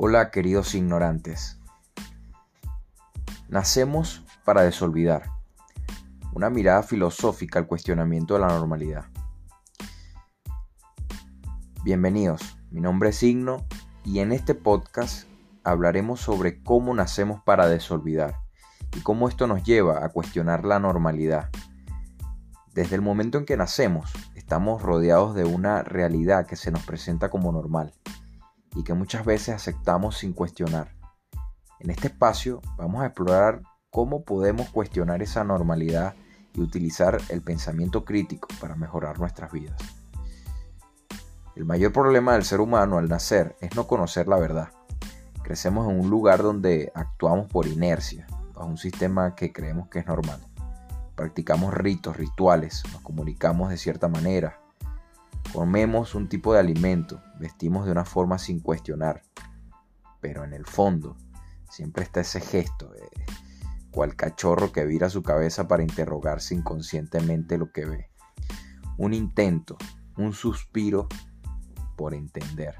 Hola queridos ignorantes. Nacemos para desolvidar. Una mirada filosófica al cuestionamiento de la normalidad. Bienvenidos, mi nombre es Signo y en este podcast hablaremos sobre cómo nacemos para desolvidar y cómo esto nos lleva a cuestionar la normalidad. Desde el momento en que nacemos, estamos rodeados de una realidad que se nos presenta como normal y que muchas veces aceptamos sin cuestionar. En este espacio vamos a explorar cómo podemos cuestionar esa normalidad y utilizar el pensamiento crítico para mejorar nuestras vidas. El mayor problema del ser humano al nacer es no conocer la verdad. Crecemos en un lugar donde actuamos por inercia, bajo un sistema que creemos que es normal. Practicamos ritos, rituales, nos comunicamos de cierta manera, Comemos un tipo de alimento, vestimos de una forma sin cuestionar, pero en el fondo siempre está ese gesto, de cual cachorro que vira su cabeza para interrogarse inconscientemente lo que ve. Un intento, un suspiro por entender.